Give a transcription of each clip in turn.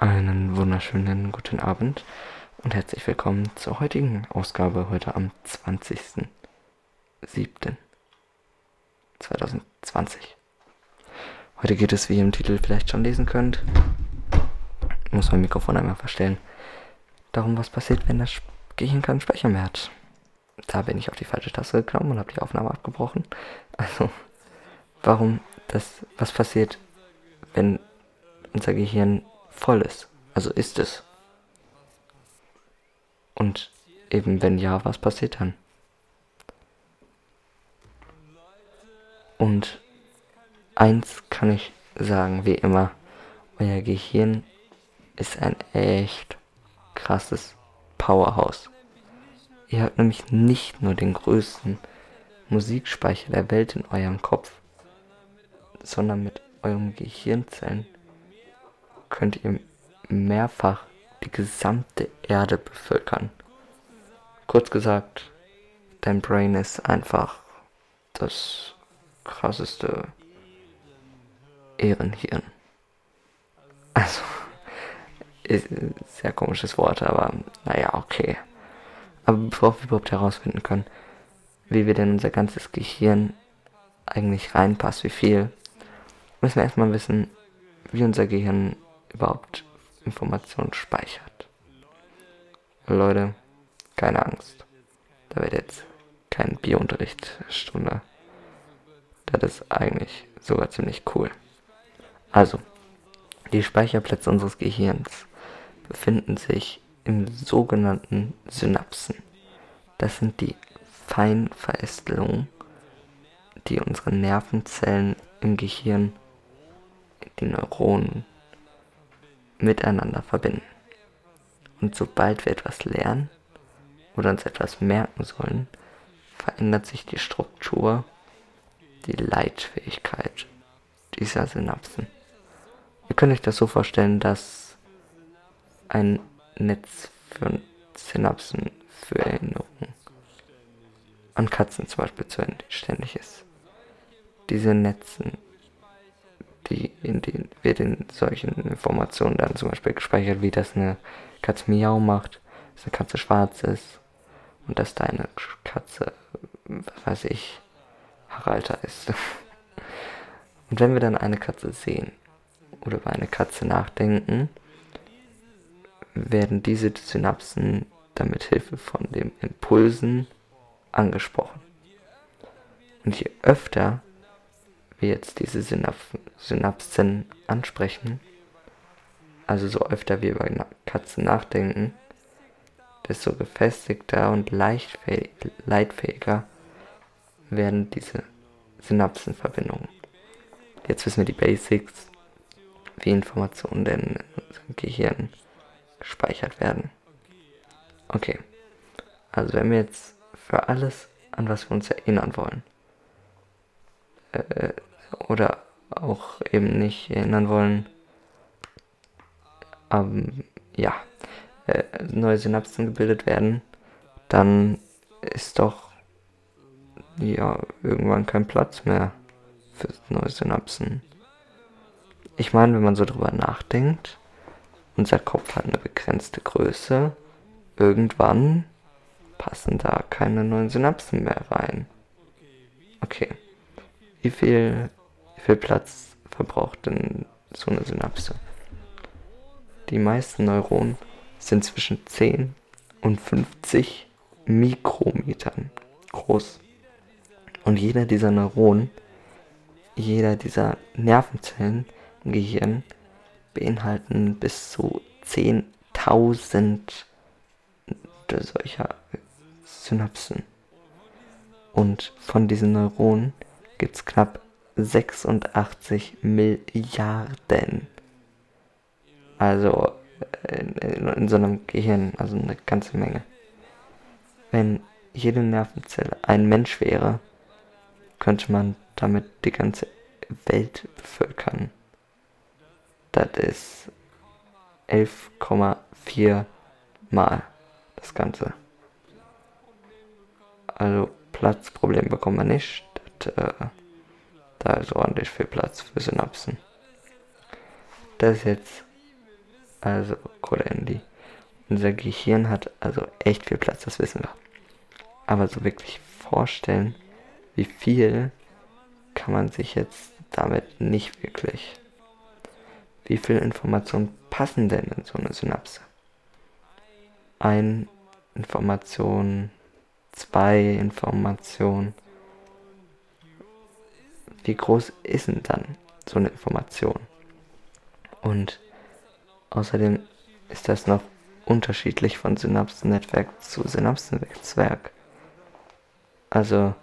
Einen wunderschönen guten Abend und herzlich willkommen zur heutigen Ausgabe heute am 20.07.2020. Heute geht es, wie ihr im Titel vielleicht schon lesen könnt, muss mein Mikrofon einmal verstellen, darum, was passiert, wenn das Gehirn keinen Speicher mehr hat. Da bin ich auf die falsche Taste gekommen und habe die Aufnahme abgebrochen. Also, warum das, was passiert, wenn unser Gehirn voll ist. Also ist es. Und eben wenn ja, was passiert dann? Und eins kann ich sagen, wie immer, euer Gehirn ist ein echt krasses Powerhouse. Ihr habt nämlich nicht nur den größten Musikspeicher der Welt in eurem Kopf, sondern mit euren Gehirnzellen könnt ihr mehrfach die gesamte Erde bevölkern. Kurz gesagt, dein Brain ist einfach das krasseste Ehrenhirn. Also, sehr komisches Wort, aber naja, okay. Aber bevor wir überhaupt herausfinden können, wie wir denn unser ganzes Gehirn eigentlich reinpasst, wie viel, müssen wir erstmal wissen, wie unser Gehirn überhaupt Informationen speichert. Leute, keine Angst. Da wird jetzt kein Biounterrichtsstunde. Das ist eigentlich sogar ziemlich cool. Also, die Speicherplätze unseres Gehirns befinden sich im sogenannten Synapsen. Das sind die Feinverästelungen, die unsere Nervenzellen im Gehirn, die Neuronen, miteinander verbinden. Und sobald wir etwas lernen oder uns etwas merken sollen, verändert sich die Struktur, die Leitfähigkeit dieser Synapsen. Ihr könnt euch das so vorstellen, dass ein Netz für Synapsen für Erinnerungen an Katzen zum Beispiel zuständig ist. Diese Netzen die, in denen wird in solchen Informationen dann zum Beispiel gespeichert, wie das eine Katze Miau macht, dass eine Katze schwarz ist und dass deine Katze, was weiß ich, Haralter ist. Und wenn wir dann eine Katze sehen oder über eine Katze nachdenken, werden diese Synapsen damit Hilfe von den Impulsen angesprochen. Und je öfter wir jetzt diese Synap Synapsen ansprechen, also so öfter wir über Katzen nachdenken, desto gefestigter und leitfähiger werden diese Synapsenverbindungen. Jetzt wissen wir die Basics, wie Informationen denn in unserem Gehirn gespeichert werden. Okay, also wenn wir jetzt für alles, an was wir uns erinnern wollen, äh, oder auch eben nicht erinnern wollen. Ähm, ja, äh, neue Synapsen gebildet werden, dann ist doch ja irgendwann kein Platz mehr für neue Synapsen. Ich meine, wenn man so drüber nachdenkt, unser Kopf hat eine begrenzte Größe, irgendwann passen da keine neuen Synapsen mehr rein. Okay. Wie viel wie viel Platz verbraucht denn so eine Synapse? Die meisten Neuronen sind zwischen 10 und 50 Mikrometern groß. Und jeder dieser Neuronen, jeder dieser Nervenzellen im Gehirn beinhalten bis zu 10.000 solcher Synapsen. Und von diesen Neuronen gibt es knapp 86 Milliarden. Also in, in, in, so einem Gehirn, also eine ganze Menge. Wenn jede Nervenzelle ein Mensch wäre, könnte man damit die ganze Welt bevölkern. Das ist 11,4 mal das Ganze. Also Platzproblem bekommen wir nicht. Das, äh, da ist ordentlich viel Platz für Synapsen. Das ist jetzt Also Kohle-MD. Unser Gehirn hat also echt viel Platz, das wissen wir. Aber so wirklich vorstellen, wie viel kann man sich jetzt damit nicht wirklich. Wie viel Informationen passen denn in so eine Synapse? Ein Information, zwei Informationen. Wie groß ist denn dann so eine Information? Und außerdem ist das noch unterschiedlich von Synapsennetzwerk zu Synapsennetzwerk. Also,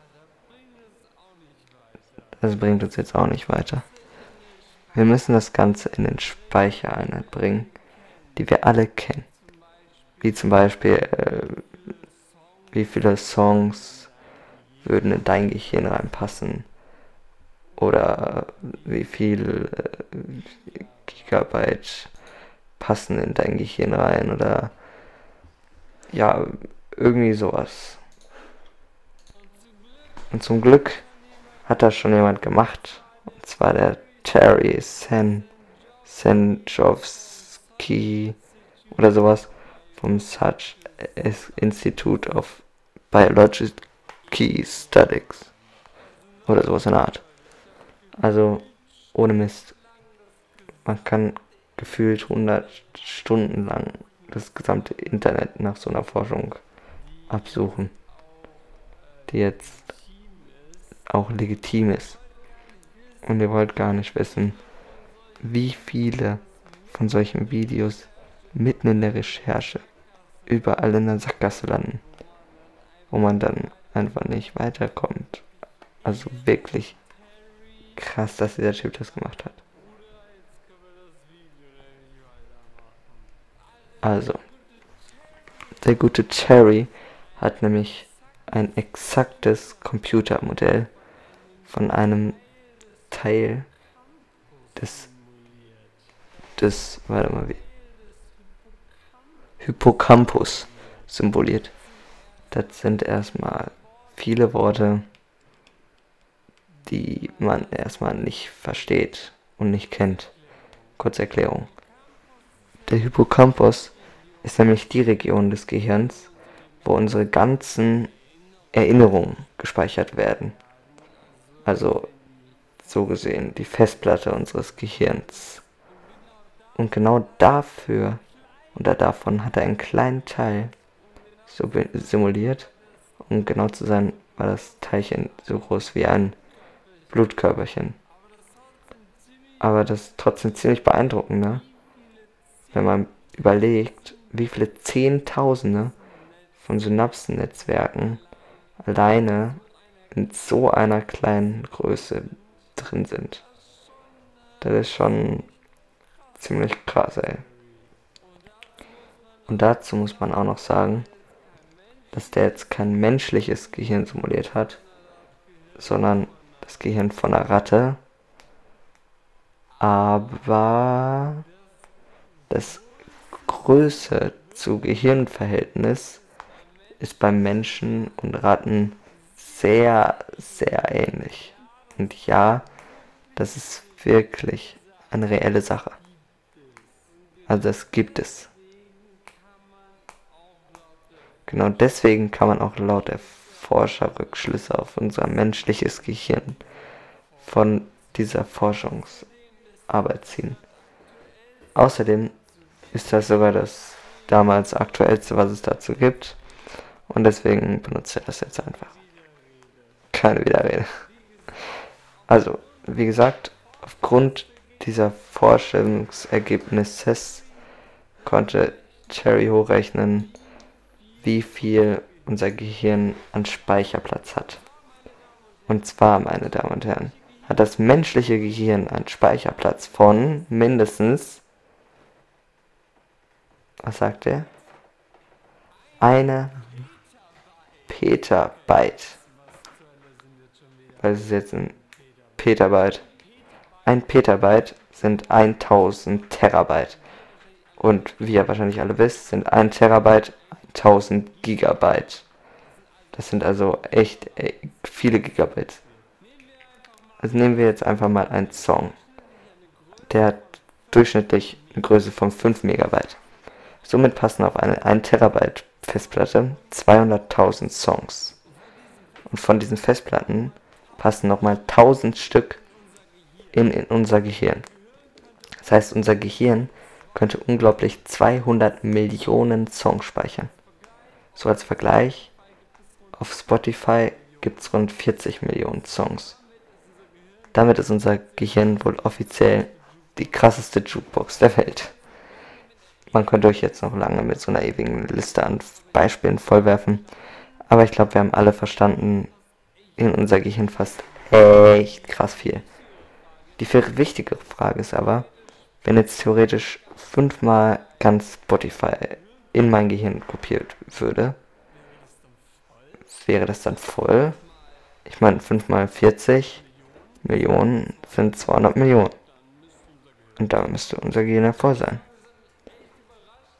das bringt uns jetzt auch nicht weiter. Wir müssen das Ganze in den Speichereinheit bringen, die wir alle kennen. Wie zum Beispiel, äh, wie viele Songs würden in dein Gehirn reinpassen oder wie viel äh, Gigabyte passen in dein Gehirn rein oder ja, irgendwie sowas. Und zum Glück hat das schon jemand gemacht. Und zwar der Terry Sen Senjovsky oder sowas vom Such Institute of Biological Studies oder sowas in der Art. Also ohne Mist. Man kann gefühlt 100 Stunden lang das gesamte Internet nach so einer Forschung absuchen, die jetzt auch legitim ist. Und ihr wollt gar nicht wissen, wie viele von solchen Videos mitten in der Recherche überall in der Sackgasse landen, wo man dann einfach nicht weiterkommt. Also wirklich krass, dass dieser Typ das gemacht hat. Also, der gute Cherry hat nämlich ein exaktes Computermodell von einem Teil des des warte mal wie Hippocampus symboliert. Das sind erstmal viele Worte, die man erstmal nicht versteht und nicht kennt. Kurze Erklärung. Der Hippocampus ist nämlich die Region des Gehirns, wo unsere ganzen Erinnerungen gespeichert werden. Also so gesehen die Festplatte unseres Gehirns. Und genau dafür oder davon hat er einen kleinen Teil simuliert. Um genau zu sein, war das Teilchen so groß wie ein Blutkörperchen. Aber das ist trotzdem ziemlich beeindruckend, ne? wenn man überlegt, wie viele Zehntausende von Synapsennetzwerken alleine in so einer kleinen Größe drin sind. Das ist schon ziemlich krass, ey. Und dazu muss man auch noch sagen, dass der jetzt kein menschliches Gehirn simuliert hat, sondern das Gehirn von einer Ratte. Aber das Größe zu Gehirnverhältnis ist beim Menschen und Ratten sehr, sehr ähnlich. Und ja, das ist wirklich eine reelle Sache. Also das gibt es. Genau deswegen kann man auch laut der Forscher Rückschlüsse auf unser menschliches Gehirn von dieser Forschungsarbeit ziehen. Außerdem ist das sogar das damals aktuellste, was es dazu gibt. Und deswegen benutzt er das jetzt einfach. Keine Widerrede. Also, wie gesagt, aufgrund dieser Forschungsergebnisses konnte Cherry hochrechnen, wie viel unser Gehirn an Speicherplatz hat. Und zwar, meine Damen und Herren, hat das menschliche Gehirn einen Speicherplatz von mindestens was sagt er? Eine Petabyte. Was ist jetzt ein Petabyte? Ein Petabyte sind 1000 Terabyte. Und wie ihr wahrscheinlich alle wisst, sind 1 Terabyte 1000 Gigabyte. Das sind also echt viele Gigabytes. Also nehmen wir jetzt einfach mal einen Song. Der hat durchschnittlich eine Größe von 5 Megabyte. Somit passen auf eine 1 Terabyte Festplatte 200.000 Songs. Und von diesen Festplatten passen nochmal 1000 Stück in, in unser Gehirn. Das heißt, unser Gehirn könnte unglaublich 200 Millionen Songs speichern. So als Vergleich, auf Spotify gibt es rund 40 Millionen Songs. Damit ist unser Gehirn wohl offiziell die krasseste Jukebox der Welt. Man könnte euch jetzt noch lange mit so einer ewigen Liste an Beispielen vollwerfen, aber ich glaube, wir haben alle verstanden, in unser Gehirn fast echt krass viel. Die viel wichtigere Frage ist aber, wenn jetzt theoretisch fünfmal ganz Spotify in mein Gehirn kopiert würde, wäre das dann voll? Ich meine, 5 mal 40 Millionen sind 200 Millionen. Und da müsste unser Gehirn voll sein.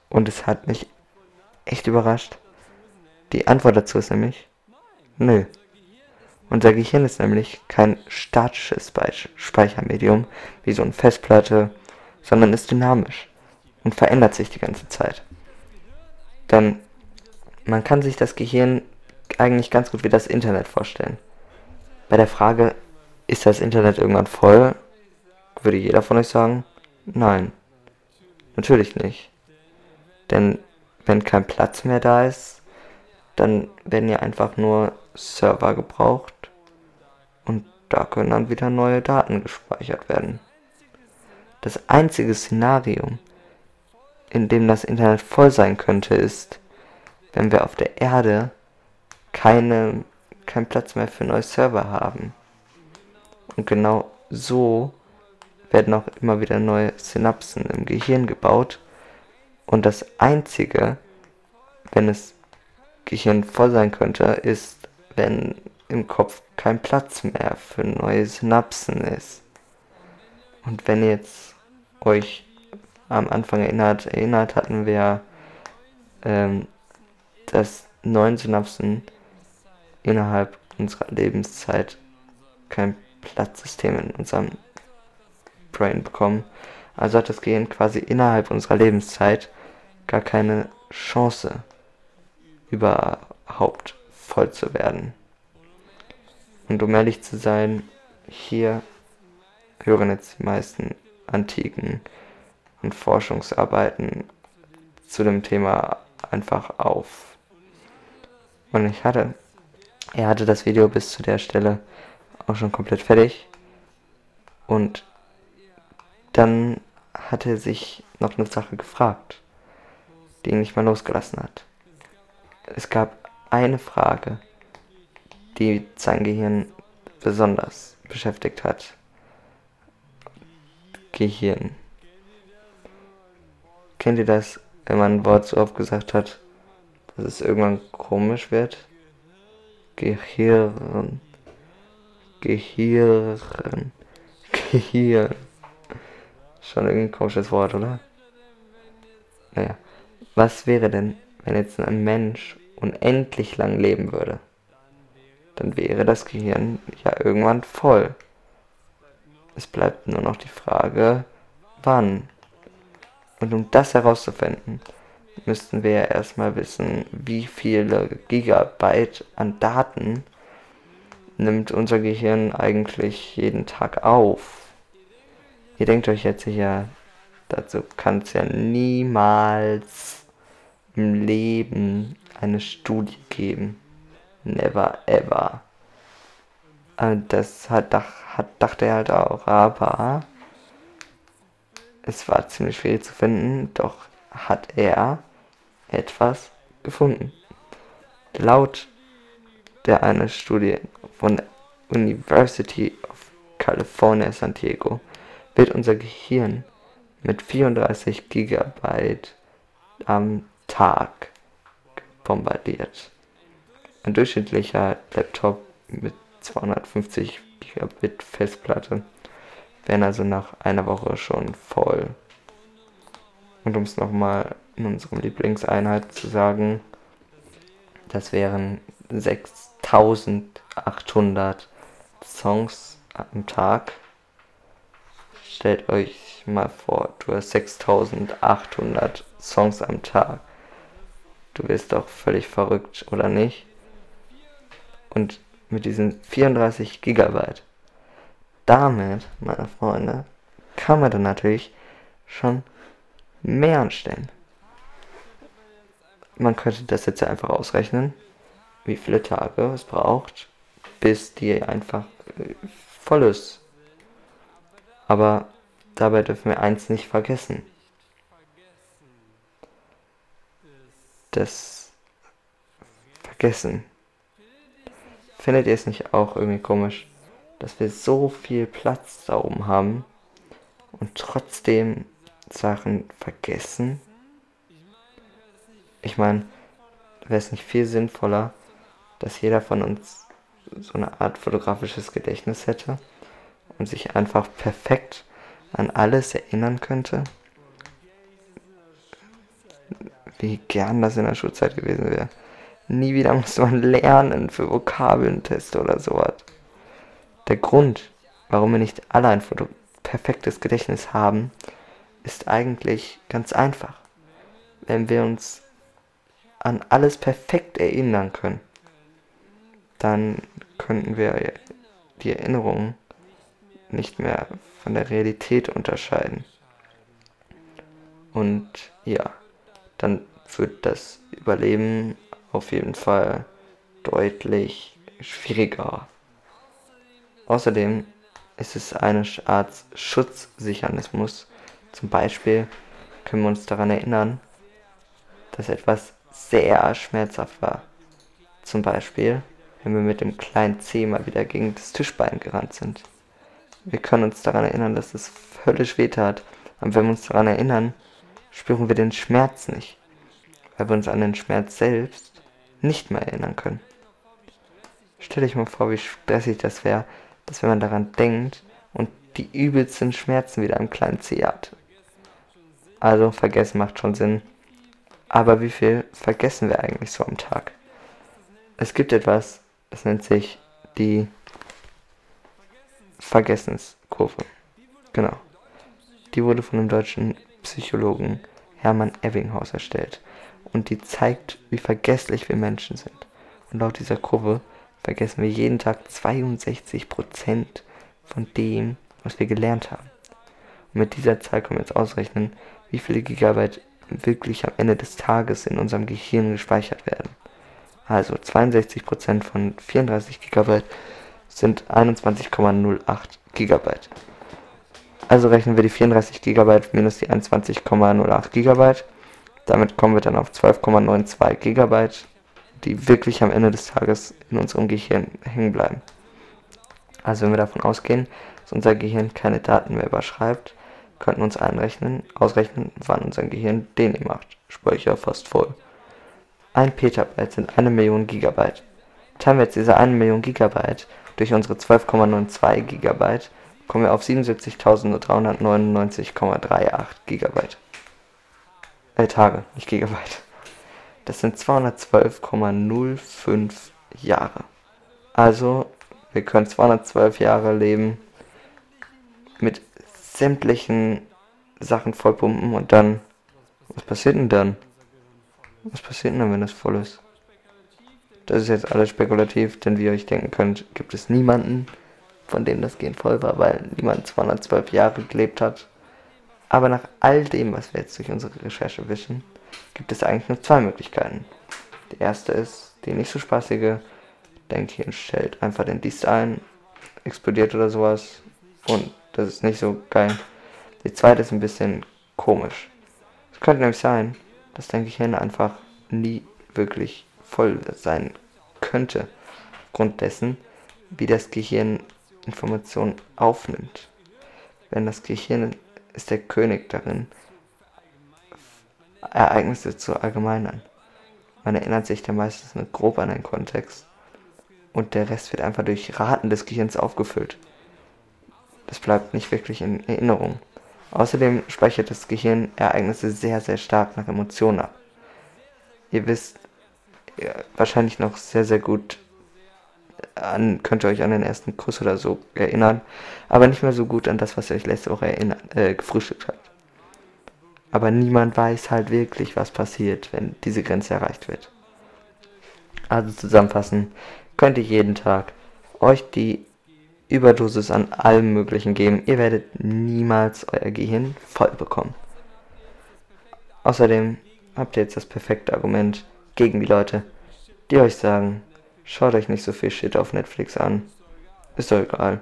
Und es hat mich echt überrascht. Die Antwort dazu ist nämlich, nö. Unser Gehirn ist nämlich kein statisches Speichermedium, wie so eine Festplatte, sondern ist dynamisch und verändert sich die ganze Zeit. Denn man kann sich das Gehirn eigentlich ganz gut wie das Internet vorstellen. Bei der Frage, ist das Internet irgendwann voll, würde jeder von euch sagen, nein. Natürlich nicht. Denn wenn kein Platz mehr da ist, dann werden ja einfach nur Server gebraucht und da können dann wieder neue Daten gespeichert werden. Das einzige Szenario, in dem das Internet voll sein könnte, ist, wenn wir auf der Erde keine, keinen Platz mehr für neue Server haben. Und genau so werden auch immer wieder neue Synapsen im Gehirn gebaut. Und das Einzige, wenn es Gehirn voll sein könnte, ist, wenn im Kopf kein Platz mehr für neue Synapsen ist. Und wenn jetzt euch am Anfang erinnert, erinnert hatten wir, ähm, dass neun Synapsen innerhalb unserer Lebenszeit kein Platzsystem in unserem Brain bekommen. Also hat das Gehirn quasi innerhalb unserer Lebenszeit gar keine Chance, überhaupt voll zu werden. Und um ehrlich zu sein, hier hören jetzt die meisten antiken und Forschungsarbeiten zu dem Thema einfach auf. Und ich hatte, er hatte das Video bis zu der Stelle auch schon komplett fertig. Und dann hat er sich noch eine Sache gefragt, die ihn nicht mal losgelassen hat. Es gab eine Frage, die sein Gehirn besonders beschäftigt hat. Gehirn. Kennt ihr das, wenn man ein Wort so oft gesagt hat, dass es irgendwann komisch wird? Gehirn. Gehirn. Gehirn. Schon irgendwie ein komisches Wort, oder? Naja. Was wäre denn, wenn jetzt ein Mensch unendlich lang leben würde? Dann wäre das Gehirn ja irgendwann voll. Es bleibt nur noch die Frage, wann. Und um das herauszufinden, müssten wir ja erstmal wissen, wie viele Gigabyte an Daten nimmt unser Gehirn eigentlich jeden Tag auf. Ihr denkt euch jetzt sicher, dazu kann es ja niemals im Leben eine Studie geben. Never ever. Das hat, hat, dachte er halt auch, aber es war ziemlich schwierig zu finden, doch hat er etwas gefunden. Laut der eine Studie von der University of California San Diego wird unser Gehirn mit 34 Gigabyte am Tag bombardiert. Ein durchschnittlicher Laptop mit 250 Gigabit Festplatte wären also nach einer Woche schon voll. Und um es nochmal in unserem Lieblingseinheit zu sagen, das wären 6800 Songs am Tag. Stellt euch mal vor, du hast 6800 Songs am Tag. Du wirst doch völlig verrückt, oder nicht? Und mit diesen 34 Gigabyte, damit, meine Freunde, kann man dann natürlich schon mehr anstellen. Man könnte das jetzt einfach ausrechnen, wie viele Tage es braucht, bis die einfach äh, voll ist. Aber dabei dürfen wir eins nicht vergessen. Das Vergessen. Findet ihr es nicht auch irgendwie komisch, dass wir so viel Platz da oben haben und trotzdem Sachen vergessen? Ich meine, wäre es nicht viel sinnvoller, dass jeder von uns so eine Art fotografisches Gedächtnis hätte und sich einfach perfekt an alles erinnern könnte? Wie gern das in der Schulzeit gewesen wäre. Nie wieder musste man lernen für Vokabelnteste oder sowas. Der Grund, warum wir nicht alle ein perfektes Gedächtnis haben, ist eigentlich ganz einfach. Wenn wir uns an alles perfekt erinnern können, dann könnten wir die Erinnerungen nicht mehr von der Realität unterscheiden. Und ja, dann wird das Überleben auf jeden Fall deutlich schwieriger. Außerdem ist es eine Art Schutzmechanismus. Zum Beispiel können wir uns daran erinnern, dass etwas sehr schmerzhaft war. Zum Beispiel, wenn wir mit dem kleinen C mal wieder gegen das Tischbein gerannt sind. Wir können uns daran erinnern, dass es völlig weh tat. Und wenn wir uns daran erinnern, spüren wir den Schmerz nicht, weil wir uns an den Schmerz selbst nicht mehr erinnern können. Stell dich mal vor, wie stressig das wäre, dass wenn man daran denkt und die übelsten Schmerzen wieder im kleinen C hat. Also vergessen macht schon Sinn. Aber wie viel vergessen wir eigentlich so am Tag? Es gibt etwas, das nennt sich die Vergessenskurve. Genau. Die wurde von dem deutschen Psychologen Hermann Ebbinghaus erstellt. Und die zeigt, wie vergesslich wir Menschen sind. Und laut dieser Kurve vergessen wir jeden Tag 62% von dem, was wir gelernt haben. Und mit dieser Zahl können wir jetzt ausrechnen, wie viele Gigabyte wirklich am Ende des Tages in unserem Gehirn gespeichert werden. Also 62% von 34 Gigabyte sind 21,08 Gigabyte. Also rechnen wir die 34 Gigabyte minus die 21,08 Gigabyte. Damit kommen wir dann auf 12,92 Gigabyte, die wirklich am Ende des Tages in unserem Gehirn hängen bleiben. Also wenn wir davon ausgehen, dass unser Gehirn keine Daten mehr überschreibt, könnten wir uns einrechnen, ausrechnen, wann unser Gehirn den macht. Speicher fast voll. 1 Petabyte sind eine Million Gigabyte. Teilen wir jetzt diese 1 Million Gigabyte durch unsere 12,92 Gigabyte, kommen wir auf 77.399,38 Gigabyte. Äh, Tage, nicht Gigabyte. Das sind 212,05 Jahre. Also, wir können 212 Jahre leben mit sämtlichen Sachen vollpumpen und dann. Was passiert denn dann? Was passiert denn wenn das voll ist? Das ist jetzt alles spekulativ, denn wie ihr euch denken könnt, gibt es niemanden, von dem das Gen voll war, weil niemand 212 Jahre gelebt hat. Aber nach all dem, was wir jetzt durch unsere Recherche wissen, gibt es eigentlich nur zwei Möglichkeiten. Die erste ist die nicht so spaßige, denkt hier stellt einfach den Dienst ein, explodiert oder sowas und das ist nicht so geil. Die zweite ist ein bisschen komisch. Es könnte nämlich sein, dass dein Gehirn einfach nie wirklich voll sein könnte. Aufgrund dessen, wie das Gehirn Informationen aufnimmt. Wenn das Gehirn ist der König darin, Ereignisse zu allgemeinern. Man erinnert sich dann meistens nur grob an den Kontext und der Rest wird einfach durch Raten des Gehirns aufgefüllt. Das bleibt nicht wirklich in Erinnerung. Außerdem speichert das Gehirn Ereignisse sehr, sehr stark nach Emotionen ab. Ihr wisst, wahrscheinlich noch sehr, sehr gut an, könnt ihr euch an den ersten Kuss oder so erinnern, aber nicht mehr so gut an das, was ihr euch letzte Woche erinnert, äh, gefrühstückt habt. Aber niemand weiß halt wirklich, was passiert, wenn diese Grenze erreicht wird. Also zusammenfassen, könnt ihr jeden Tag euch die Überdosis an allem Möglichen geben. Ihr werdet niemals euer Gehirn voll bekommen. Außerdem habt ihr jetzt das perfekte Argument gegen die Leute, die euch sagen, schaut euch nicht so viel Shit auf Netflix an. Ist doch egal.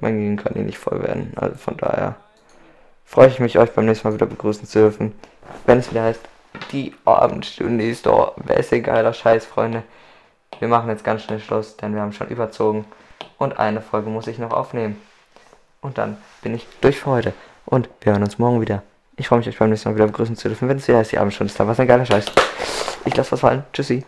Mein Gehirn kann eh nicht voll werden. Also von daher freue ich mich, euch beim nächsten Mal wieder begrüßen zu dürfen. Wenn es wieder heißt, die Abendstunde ist wer ist geiler Scheiß, Freunde. Wir machen jetzt ganz schnell Schluss, denn wir haben schon überzogen. Und eine Folge muss ich noch aufnehmen. Und dann bin ich durch für heute. Und wir hören uns morgen wieder. Ich freue mich, euch beim nächsten Mal wieder begrüßen zu dürfen, wenn es wieder heißt, die Abendstunde ist da. Was ein geiler Scheiß. Ich lasse was fallen. Tschüssi.